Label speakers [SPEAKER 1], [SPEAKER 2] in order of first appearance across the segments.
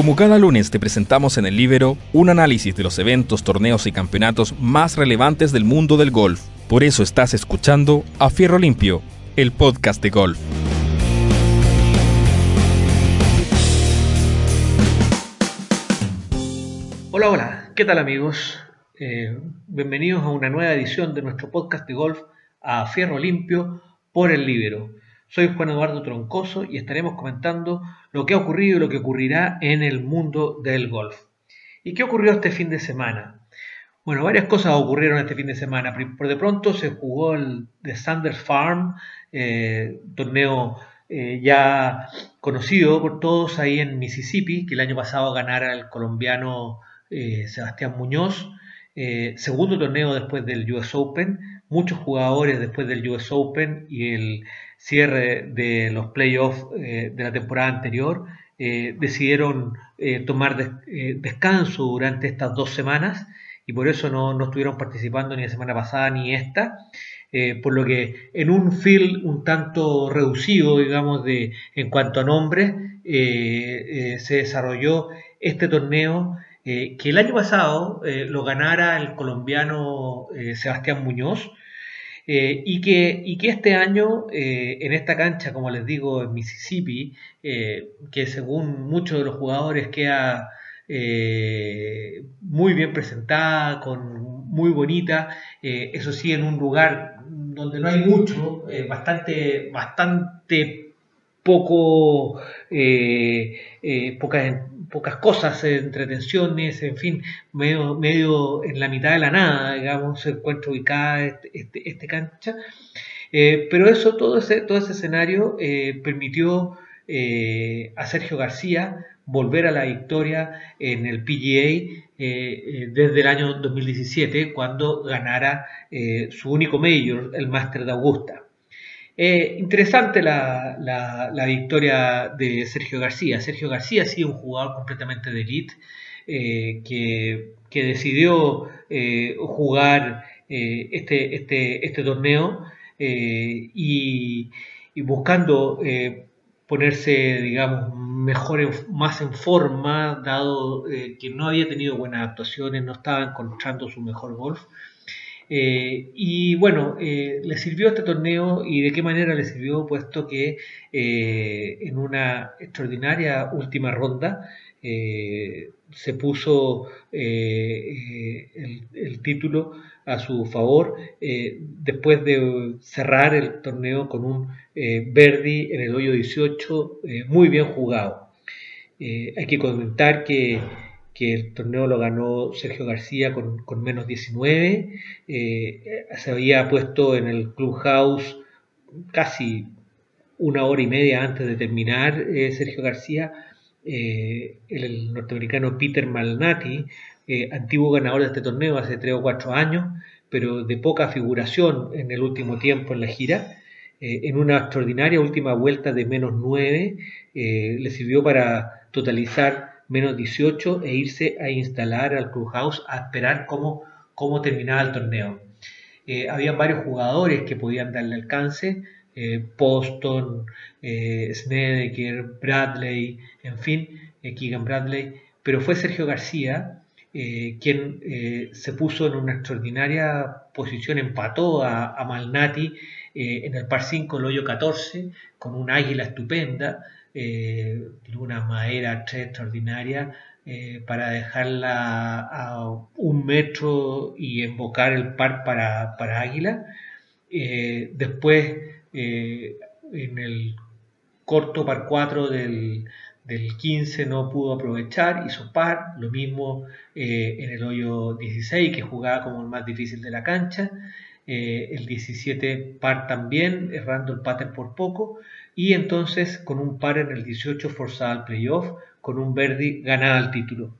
[SPEAKER 1] Como cada lunes te presentamos en el Libero un análisis de los eventos, torneos y campeonatos más relevantes del mundo del golf. Por eso estás escuchando A Fierro Limpio, el podcast de golf.
[SPEAKER 2] Hola, hola, ¿qué tal amigos? Eh, bienvenidos a una nueva edición de nuestro podcast de golf a Fierro Limpio por el Libero. Soy Juan Eduardo Troncoso y estaremos comentando lo que ha ocurrido y lo que ocurrirá en el mundo del golf. ¿Y qué ocurrió este fin de semana? Bueno, varias cosas ocurrieron este fin de semana. Por de pronto se jugó el de Sanders Farm, eh, torneo eh, ya conocido por todos ahí en Mississippi, que el año pasado ganara el colombiano eh, Sebastián Muñoz. segundo torneo después del US Open, muchos jugadores después del US Open y el cierre de los playoffs eh, de la temporada anterior, eh, decidieron eh, tomar descanso durante estas dos semanas y por eso no, no, estuvieron participando ni la semana pasada ni esta. por lo que en un field un tanto reducido, digamos, de, en cuanto a nombres, se desarrolló este torneo que el año pasado lo ganara el colombiano Sebastián Muñoz, eh, y, que, y, que, este año eh, en esta cancha, como les digo, en Mississippi, eh, que según muchos de los jugadores queda muy bien presentada, con muy bonita, eso sí, en un lugar donde no hay mucho, bastante, bastante poco, pocas pocas cosas, entretenciones, en fin, medio, medio en la mitad de la nada, digamos, se encuentra ubicada este, este, este cancha. Eh, pero eso, todo ese, todo ese escenario eh, permitió eh, a Sergio García volver a la victoria en el PGA desde el año 2017, cuando ganara su único mayor, el Master de Augusta. Eh, interesante la, victoria de Sergio García. Sergio García ha sido un jugador completamente de elite eh, que, decidió eh, jugar este, este, este, torneo y, buscando ponerse, digamos, mejor, más en forma, dado que no había tenido buenas actuaciones, no estaba encontrando su mejor golf. Eh, y bueno, eh, le sirvió este torneo y de qué manera le sirvió, puesto que eh, en una extraordinaria última ronda se puso el, el, título a su favor después de cerrar el torneo con un Verdi en el hoyo 18 muy bien jugado. hay que comentar que que el torneo lo ganó Sergio García con, menos 19. Eh, se había puesto en el Clubhouse casi una hora y media antes de terminar eh, Sergio García. Eh, el, norteamericano Peter Malnati, antiguo ganador de este torneo hace 3 o 4 años, pero de poca figuración en el último tiempo en la gira. en una extraordinaria última vuelta de menos 9, le sirvió para totalizar menos 18 e irse a instalar al clubhouse a esperar cómo, cómo terminaba el torneo. Eh, habían varios jugadores que podían darle alcance, eh, Poston, eh, Snedeker, Bradley, en fin, eh, Keegan Bradley, pero fue Sergio García quien se puso en una extraordinaria posición, empató a, a Malnati en el par 5, el hoyo 14, con un águila estupenda, eh, una madera extraordinaria eh, para dejarla a un metro y embocar el par para, águila. Eh, después, en el corto par 4 del, del 15 no pudo aprovechar, hizo par, lo mismo en el hoyo 16 que jugaba como el más difícil de la cancha, el 17 par también, errando el pattern por poco, y entonces con un par en el 18 forzada al playoff, con un Verdi ganada el título.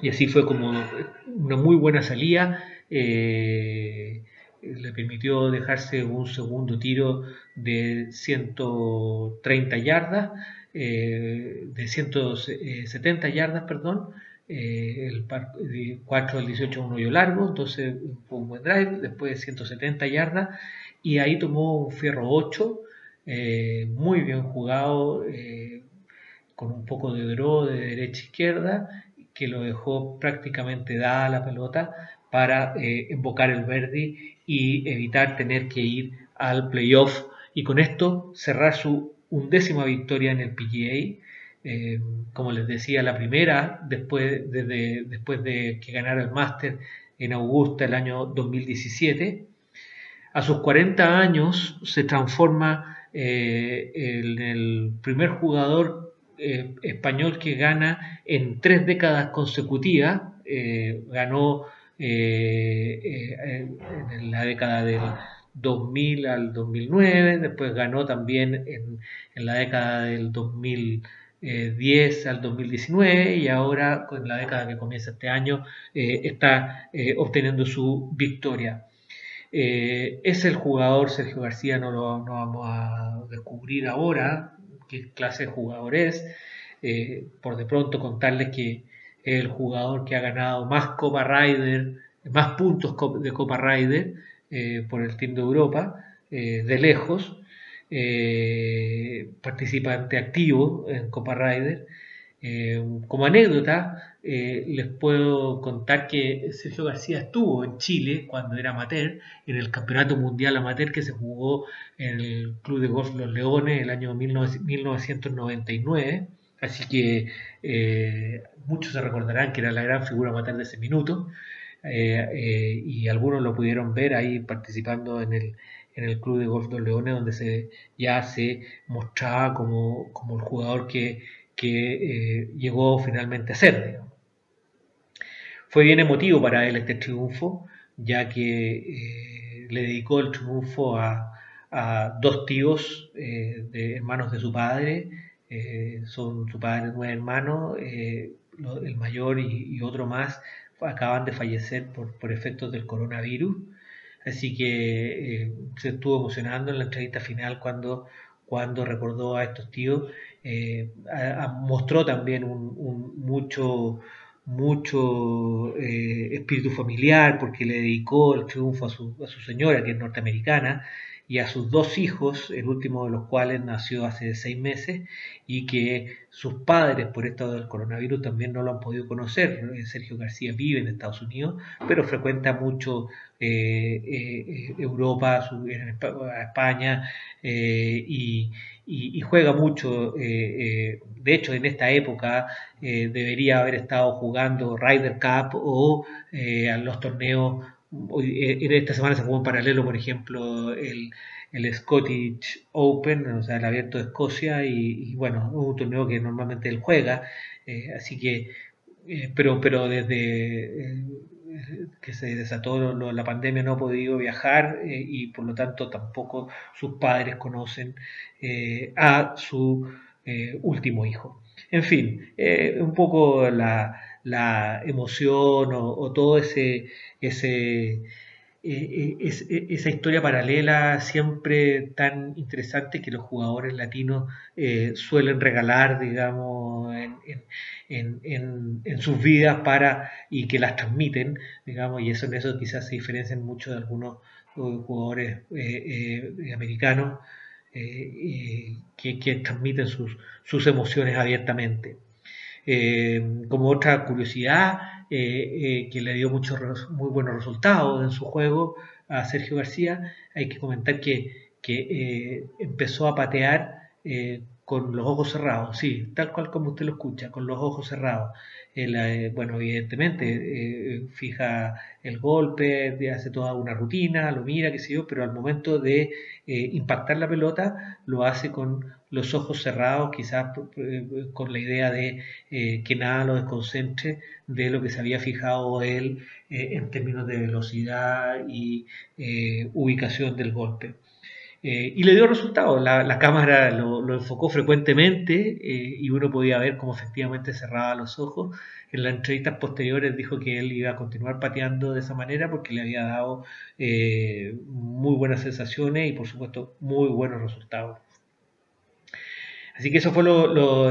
[SPEAKER 2] Y así fue como una muy buena salida, eh, le permitió dejarse un segundo tiro de 130 yardas, eh, de 170 yardas, perdón, eh, el par, 4 del 18 un hoyo largo, entonces fue un buen drive, después de 170 yardas, y ahí tomó un fierro 8, eh, muy bien jugado, eh, con un poco de draw de derecha a izquierda, que lo dejó prácticamente dada la pelota para eh, invocar el Verdi y evitar tener que ir al playoff y con esto cerrar su undécima victoria en el PGA. Eh, como les decía, la primera después de, después de que ganara el Máster en Augusta el año 2017. A sus 40 años se transforma eh, en el primer jugador eh, español que gana en tres décadas consecutivas. ganó en la década del 2000 al 2009, después ganó también en, la década del 2010 al 2019 y ahora con la década que comienza este año eh, está eh, obteniendo su victoria. Eh, es el jugador, Sergio García no lo vamos a descubrir ahora qué clase de jugador es, por de pronto contarles que es el jugador que ha ganado más Copa Rider, más puntos de Copa Rider, eh, por el Team de Europa, eh, de lejos, eh, participante activo en Copa Rider. como anécdota, les puedo contar que Sergio García estuvo en Chile cuando era amateur, en el Campeonato Mundial Amateur que se jugó en el Club de Golf Los Leones el año 1999. Así que muchos se recordarán que era la gran figura amateur de ese minuto. Eh, eh, y algunos lo pudieron ver ahí participando en el, en el Club de Golf de Leones, donde se, ya se mostraba como, como el jugador que, que eh, llegó finalmente a ser. Fue bien emotivo para él este triunfo, ya que le dedicó el triunfo a, a dos tíos de hermanos de su padre, son su padre nueve hermanos, el mayor y, otro más acaban de fallecer por, por efectos del coronavirus. Así que eh, se estuvo emocionando en la entrevista final cuando, cuando recordó a estos tíos. Eh, mostró también un, mucho, mucho eh, espíritu familiar porque le dedicó el triunfo a su, a su señora, que es norteamericana, y a sus dos hijos, el último de los cuales nació hace seis meses y que sus padres por esto del coronavirus también no lo han podido conocer. Sergio García vive en Estados Unidos, pero frecuenta mucho eh, eh, Europa, España eh, y, juega mucho. de hecho, en esta época debería haber estado jugando Ryder Cup o a los torneos eh, en esta semana se jugó en paralelo, por ejemplo, el, el Scottish Open, o sea, el Abierto de Escocia, y, bueno, un torneo que normalmente él juega, eh, así que, eh, pero, pero desde que se desató la pandemia no ha podido viajar y por lo tanto tampoco sus padres conocen a su último hijo. En fin, un poco la, la emoción o, todo ese, ese e, e, e, esa historia paralela siempre tan interesante que los jugadores latinos eh, suelen regalar, digamos, en, en, sus vidas para y que las transmiten, digamos, y eso en eso quizás se diferencian mucho de algunos eh, jugadores eh, americanos que, que, transmiten sus, sus emociones abiertamente. Eh, como otra curiosidad, eh, eh, que le dio muchos muy buenos resultados en su juego a Sergio García, hay que comentar que, que empezó a patear con los ojos cerrados, sí, tal cual como usted lo escucha, con los ojos cerrados. Eh, bueno, evidentemente eh, fija el golpe, hace toda una rutina, lo mira, qué sé yo, pero al momento de eh, impactar la pelota lo hace con los ojos cerrados, quizás con la idea de que nada lo desconcentre de lo que se había fijado él en términos de velocidad y ubicación del golpe. Eh, y le dio resultado. La, cámara lo, enfocó frecuentemente eh, y uno podía ver cómo efectivamente cerraba los ojos. En las entrevistas posteriores dijo que él iba a continuar pateando de esa manera porque le había dado eh, muy buenas sensaciones y por supuesto muy buenos resultados. Así que eso fue lo, lo,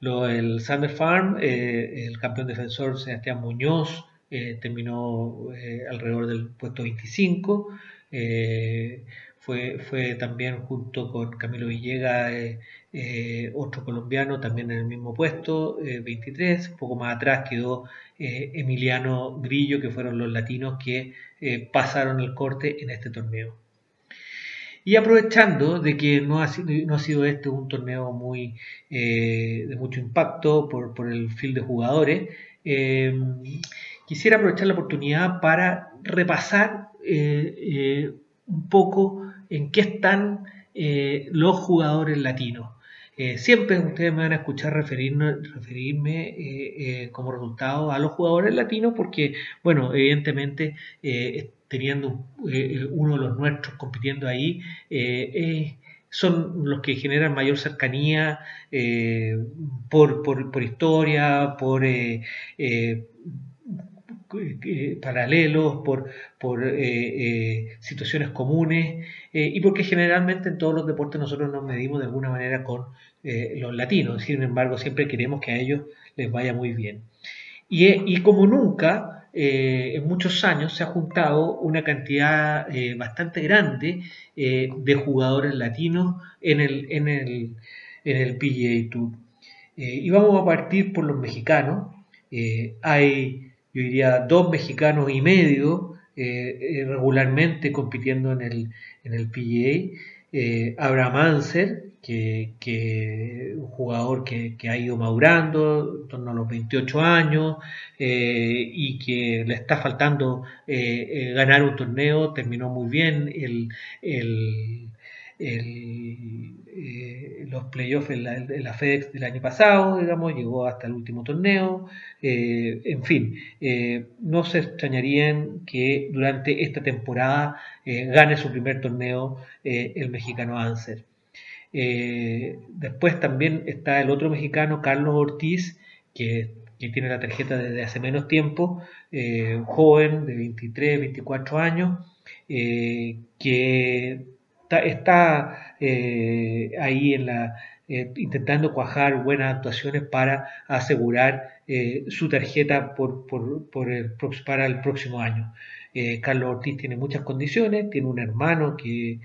[SPEAKER 2] lo del Sander Farm. el campeón defensor Sebastián Muñoz terminó alrededor del puesto 25 fue, también junto con Camilo Villegas, otro colombiano, también en el mismo puesto, 23. Un poco más atrás quedó Emiliano Grillo, que fueron los latinos que pasaron el corte en este torneo. Y aprovechando de que no ha, sido este un torneo muy eh, de mucho impacto por, el fil de jugadores, eh, quisiera aprovechar la oportunidad para repasar eh, un poco en qué están los jugadores latinos. siempre ustedes me van a escuchar referirme, referirme como resultado a los jugadores latinos porque, bueno, evidentemente teniendo eh, uno de los nuestros compitiendo ahí, eh, eh, son los que generan mayor cercanía por, historia, por paralelos, por, por situaciones comunes y porque generalmente en todos los deportes nosotros nos medimos de alguna manera con los latinos, sin embargo siempre queremos que a ellos les vaya muy bien. Y, y como nunca, eh, en muchos años se ha juntado una cantidad eh, bastante grande eh, de jugadores latinos en el, en el, en el PGA Tour. y vamos a partir por los mexicanos. hay, yo diría, dos mexicanos y medio regularmente compitiendo en el, en el PGA. Abraham Anser, que, un jugador que, ha ido madurando en torno a los 28 años eh, y que le está faltando eh, eh, ganar un torneo, terminó muy bien el, los playoffs en la, FedEx del año pasado, digamos, llegó hasta el último torneo, en fin, no se extrañarían que durante esta temporada gane su primer torneo el mexicano Anser. Eh, después también está el otro mexicano, Carlos Ortiz, que, tiene la tarjeta desde hace menos tiempo, eh, joven de 23, 24 años, eh, que está, ahí en la, intentando cuajar buenas actuaciones para asegurar su tarjeta por, para el próximo año. Carlos Ortiz tiene muchas condiciones, tiene un hermano que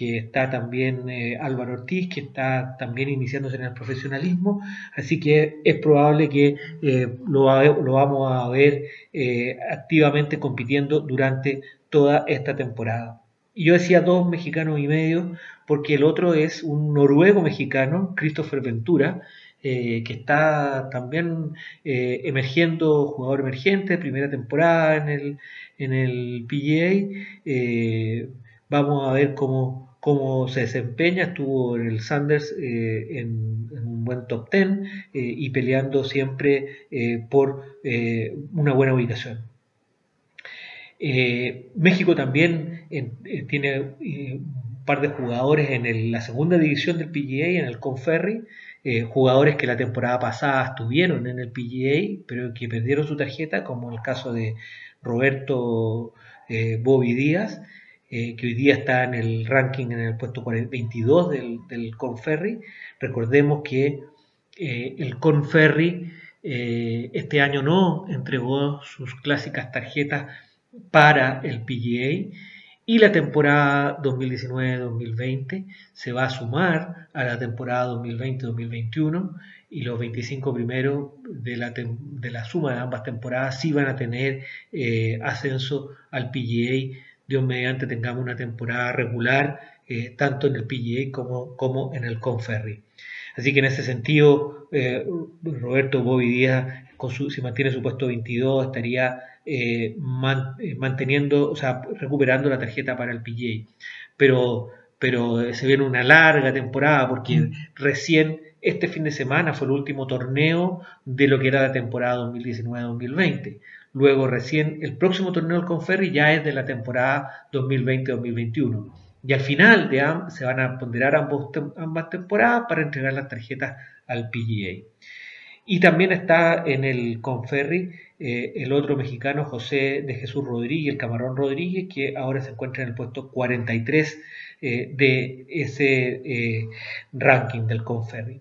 [SPEAKER 2] está también eh, Álvaro Ortiz, que está también iniciándose en el profesionalismo, así que es probable que eh, lo, vamos a ver eh, activamente compitiendo durante toda esta temporada. Yo decía dos mexicanos y medio, porque el otro es un noruego mexicano, Christopher Ventura, que está también emergiendo, jugador emergente, primera temporada en el, en el PGA. vamos a ver cómo, cómo se desempeña, estuvo en el Sanders eh, en, un buen top 10 eh, y peleando siempre eh, por una buena ubicación. México también tiene un par de jugadores en la segunda división del PGA, en el Conferry, jugadores que la temporada pasada estuvieron en el PGA, pero que perdieron su tarjeta, como el caso de Roberto Bobby Díaz, eh, que hoy día está en el ranking en el puesto 22 del, del. Recordemos que eh, el Conferry eh, este año no entregó sus clásicas tarjetas para el PGA y la temporada 2019-2020 se va a sumar a la temporada 2020-2021 y los 25 primeros de la, de la, suma de ambas temporadas sí van a tener ascenso al PGA Dios mediante tengamos una temporada regular, eh, tanto en el PGA como, como en el Conferry. Así que en ese sentido, eh, Roberto Bobby Díaz, con si mantiene su puesto 22, estaría eh, manteniendo, o sea, recuperando la tarjeta para el PGA. Pero, pero se viene una larga temporada porque mm. recién este fin de semana fue el último torneo de lo que era la temporada 2019-2020. Luego recién el próximo torneo del Conferri ya es de la temporada 2020-2021. Y al final de se van a ponderar ambas temporadas para entregar las tarjetas al PGA. Y también está en el Conferri eh, el otro mexicano José de Jesús Rodríguez, el Camarón Rodríguez, que ahora se encuentra en el puesto 43 eh, de ese eh, ranking del Conferri.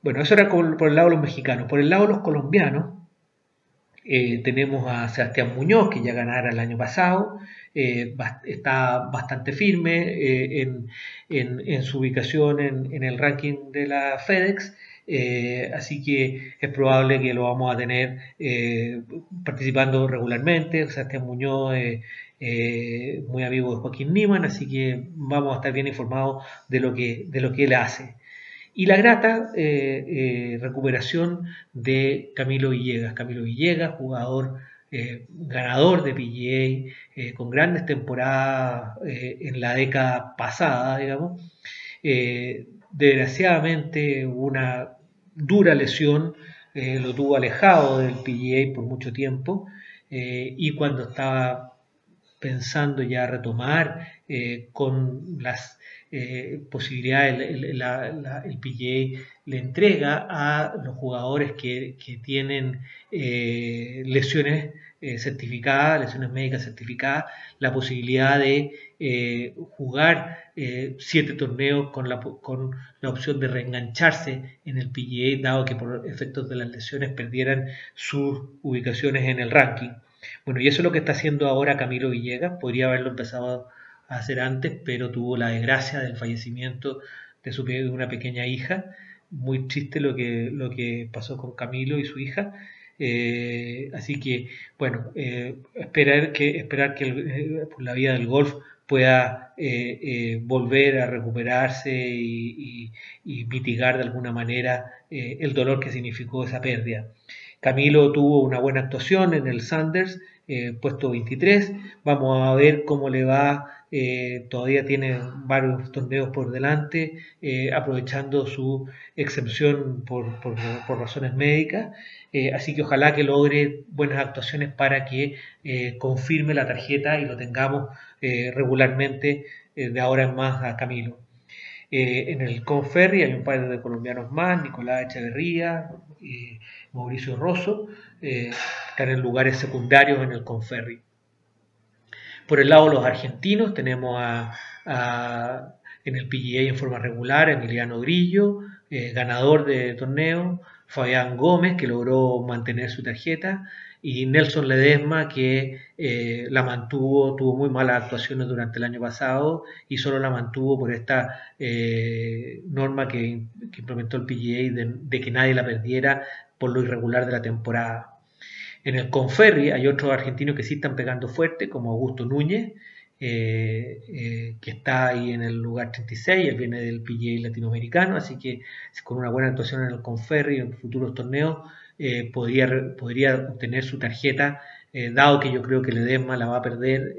[SPEAKER 2] Bueno, eso era por el lado de los mexicanos. Por el lado de los colombianos, tenemos a Sebastián Muñoz, que ya ganara el año pasado, está bastante firme en, su ubicación en, el ranking de la FedEx. Así que es probable que lo vamos a tener participando regularmente. Sebastián Muñoz eh, muy amigo de Joaquín Niman, así que vamos a estar bien informados de lo que, de lo que él hace. Y la grata eh, eh, recuperación de Camilo Villegas. Camilo Villegas, jugador ganador de PGA, con grandes temporadas en la década pasada, digamos. desgraciadamente, una dura lesión lo tuvo alejado del PGA por mucho tiempo. y cuando estaba pensando ya retomar eh, con las eh, posibilidades, el, el, PGA le entrega a los jugadores que, tienen eh, lesiones certificadas, lesiones médicas certificadas, la posibilidad de jugar siete torneos con la, con la opción de reengancharse en el PGA, dado que por efectos de las lesiones perdieran sus ubicaciones en el ranking. Bueno, y eso es lo que está haciendo ahora Camilo Villegas. Podría haberlo empezado a hacer antes, pero tuvo la desgracia del fallecimiento de, su, una pequeña hija. Muy triste lo que, lo que pasó con Camilo y su hija. Eh, así que, bueno, eh, esperar que, esperar que eh, la vida del golf pueda volver a recuperarse y, mitigar de alguna manera el dolor que significó esa pérdida. Camilo tuvo una buena actuación en el Sanders, eh, puesto 23. Vamos a ver cómo le va. Eh, todavía tiene varios torneos por delante, eh, aprovechando su excepción por, razones médicas. así que ojalá que logre buenas actuaciones para que confirme la tarjeta y lo tengamos regularmente de ahora en más a Camilo. en el Conferri hay un par de colombianos más, Nicolás Echeverría, Mauricio Rosso, eh, están en lugares secundarios en el Conferri. Por el lado de los argentinos tenemos a, en el PGA en forma regular Emiliano Grillo, eh, ganador de torneo, Fabián Gómez, que logró mantener su tarjeta, y Nelson Ledesma, que eh, la mantuvo, tuvo muy malas actuaciones durante el año pasado y solo la mantuvo por esta norma que, implementó el PGA de, que nadie la perdiera por lo irregular de la temporada. En el Conferri hay otros argentinos que sí están pegando fuerte, como Augusto Núñez, eh, eh, que está ahí en el lugar 36, él viene del PGA latinoamericano, así que con una buena actuación en el Conferri en futuros torneos eh, podría, podría obtener su tarjeta, dado que yo creo que Ledesma la va a perder,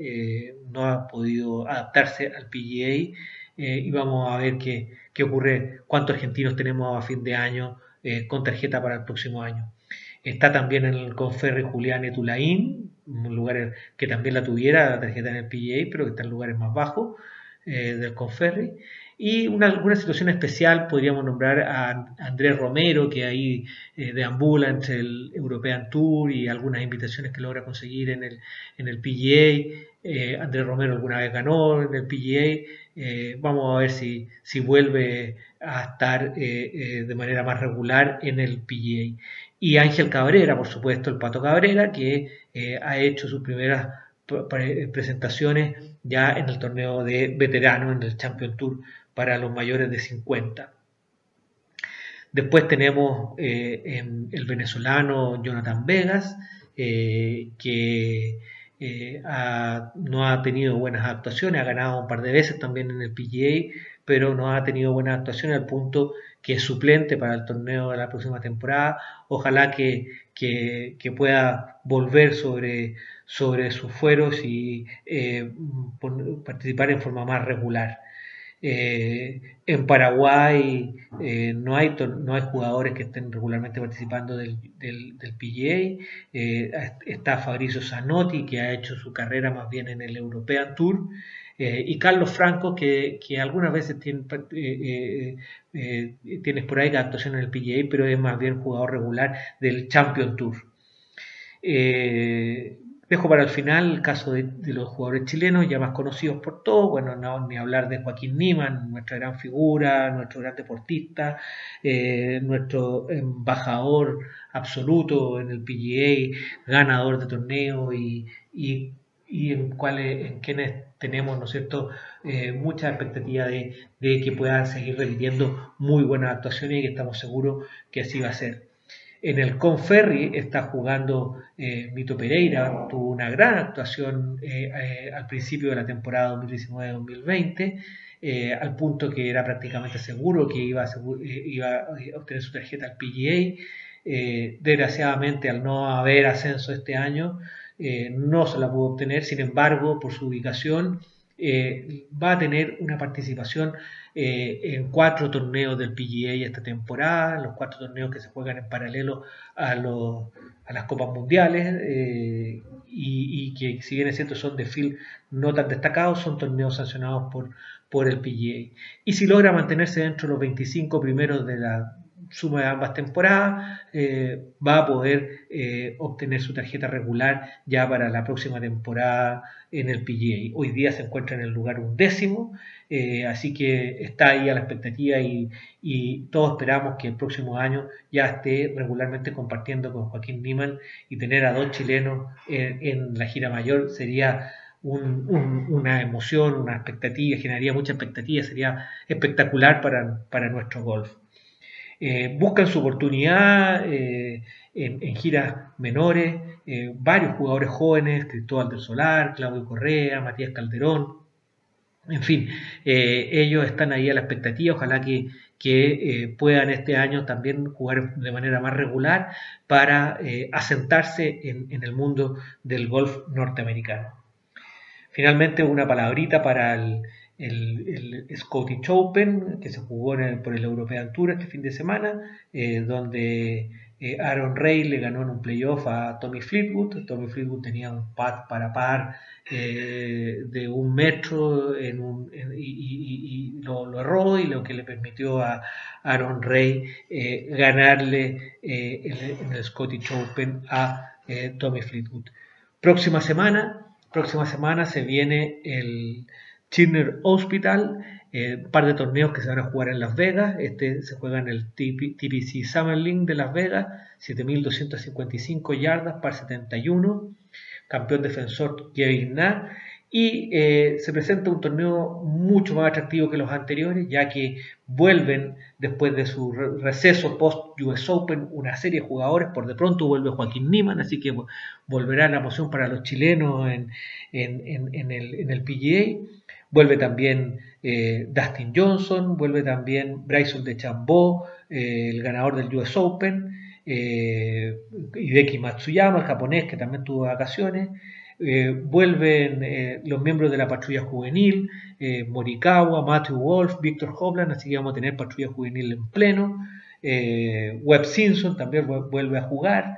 [SPEAKER 2] no ha podido adaptarse al PGA y vamos a ver qué, qué ocurre, cuántos argentinos tenemos a fin de año con tarjeta para el próximo año. Está también en el Conferri Julián Etulaín, un lugar que también la tuviera, la tarjeta en el PGA, pero que está en lugares más bajos eh, del Conferri. Y una, alguna situación especial podríamos nombrar a Andrés Romero, que ahí eh, deambula entre el European Tour y algunas invitaciones que logra conseguir en el, en el PGA. Andrés Romero alguna vez ganó en el PGA. Eh, vamos a ver si, si vuelve a estar eh, eh, de manera más regular en el PGA. Y Ángel Cabrera, por supuesto, el Pato Cabrera, que ha hecho sus primeras presentaciones ya en el torneo de veteranos, en el Champion Tour para los mayores de 50. Después tenemos el venezolano Jonathan Vegas, que eh, no ha tenido buenas actuaciones, ha ganado un par de veces también en el PGA, pero no ha tenido buenas actuaciones al punto que es suplente para el torneo de la próxima temporada. Ojalá que, pueda volver sobre, sobre sus fueros y eh, participar en forma más regular. Eh, en Paraguay eh, no, hay no hay jugadores que estén regularmente participando del, del, PGA. Eh, está Fabrizio Zanotti, que ha hecho su carrera más bien en el European Tour. Y Carlos Franco, que, algunas veces tiene, tienes por ahí actuación en el PGA, pero es más bien jugador regular del Champion Tour. Dejo para el final el caso de, los jugadores chilenos ya más conocidos por todos, bueno, no, ni hablar de Joaquín Niman, nuestra gran figura, nuestro gran deportista, eh, nuestro embajador absoluto en el PGA, ganador de torneo y, y, en, cuales, en quienes tenemos, ¿no es cierto?, eh, mucha expectativa de, que puedan seguir repitiendo muy buenas actuaciones y que estamos seguros que así va a ser. En el Conferri está jugando eh, Mito Pereira, tuvo una gran actuación eh, eh, al principio de la temporada 2019-2020, al punto que era prácticamente seguro que iba a, obtener su tarjeta al PGA. desgraciadamente, al no haber ascenso este año, no se la pudo obtener, sin embargo, por su ubicación, va a tener una participación eh, en cuatro torneos del PGA esta temporada, los cuatro torneos que se juegan en paralelo a, las Copas Mundiales eh, y, que si bien es cierto son de field no tan destacados, son torneos sancionados por, por el PGA. Y si logra mantenerse dentro de los 25 primeros de la, suma de ambas temporadas, eh, va a poder eh, obtener su tarjeta regular ya para la próxima temporada en el PGA. Hoy día se encuentra en el lugar undécimo, eh, así que está ahí a la expectativa y, todos esperamos que el próximo año ya esté regularmente compartiendo con Joaquín Niman y tener a dos chilenos en, la gira mayor sería una emoción, una expectativa, generaría mucha expectativa, sería espectacular para, para nuestro golf. Eh, buscan su oportunidad eh, en, giras menores, eh, varios jugadores jóvenes, Cristóbal del Solar, Claudio Correa, Matías Calderón, en fin, ellos están ahí a la expectativa, ojalá que, puedan este año también jugar de manera más regular para asentarse en, en el mundo del golf norteamericano. Finalmente, una palabrita para el, el, Scottish Open, que se jugó por el European Tour este fin de semana, eh, donde eh, Aaron Ray le ganó en un playoff a Tommy Fleetwood. Tommy Fleetwood tenía un pad para par eh, de un metro en y, lo, erró y lo que le permitió a Aaron Ray ganarle en el Scottish Open a Tommy Fleetwood. Próxima semana, próxima semana se viene el Chirner Hospital, eh, un par de torneos que se van a jugar en Las Vegas. Este se juega en el TPC Summer League de Las Vegas, 7.255 yardas par 71. Campeón defensor Kevin Na. Y eh, se presenta un torneo mucho más atractivo que los anteriores, ya que vuelven después de su receso post US Open una serie de jugadores. Por de pronto vuelve Joaquín Niman, así que volverá la emoción para los chilenos en, en, el, en el PGA vuelve también eh, Dustin Johnson, vuelve también Bryson de Chambó, eh, el ganador del US Open, eh, Hideki Matsuyama, el japonés que también tuvo vacaciones, vuelven los miembros de la patrulla juvenil, Morikawa, Matthew Wolf, Victor Hovland, así que vamos a tener patrulla juvenil en pleno, Webb Simpson también vuelve a jugar.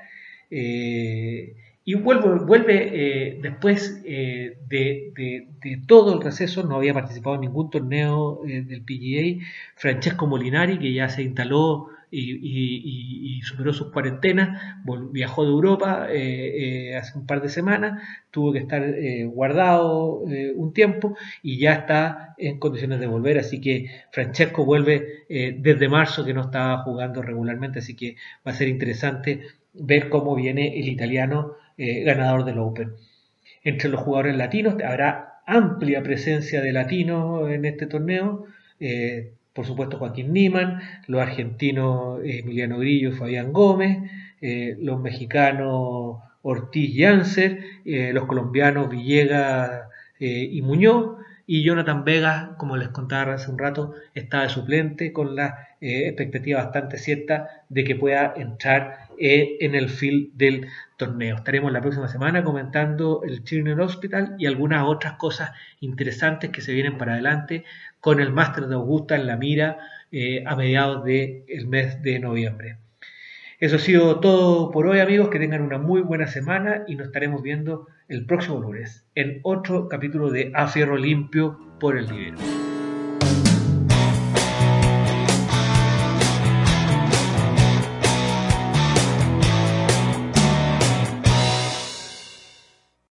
[SPEAKER 2] Y vuelve, vuelve eh, después eh, de, todo el receso, no había participado en ningún torneo eh, del PGA, Francesco Molinari, que ya se instaló y, superó sus cuarentenas, viajó de Europa hace un par de semanas, tuvo que estar guardado un tiempo y ya está en condiciones de volver, así que Francesco vuelve desde marzo que no estaba jugando regularmente, así que va a ser interesante ver cómo viene el italiano eh, ganador del Open. Entre los jugadores latinos habrá amplia presencia de latinos en este torneo. Eh, por supuesto Joaquín Niman, los argentinos eh, Emiliano Grillo y Fabián Gómez, los mexicanos Ortiz y Anser, los colombianos Villegas y Muñoz, y Jonathan Vega, como les contaba hace un rato, está de suplente con la expectativa bastante cierta de que pueda entrar eh, en el field del torneo. Estaremos la próxima semana comentando el Children's Hospital y algunas otras cosas interesantes que se vienen para adelante con el Máster de Augusta en la mira eh, a mediados del mes de noviembre. Eso ha sido todo por hoy amigos, que tengan una muy buena semana y nos estaremos viendo el próximo lunes en otro capítulo de A Fierro Limpio por el Libero.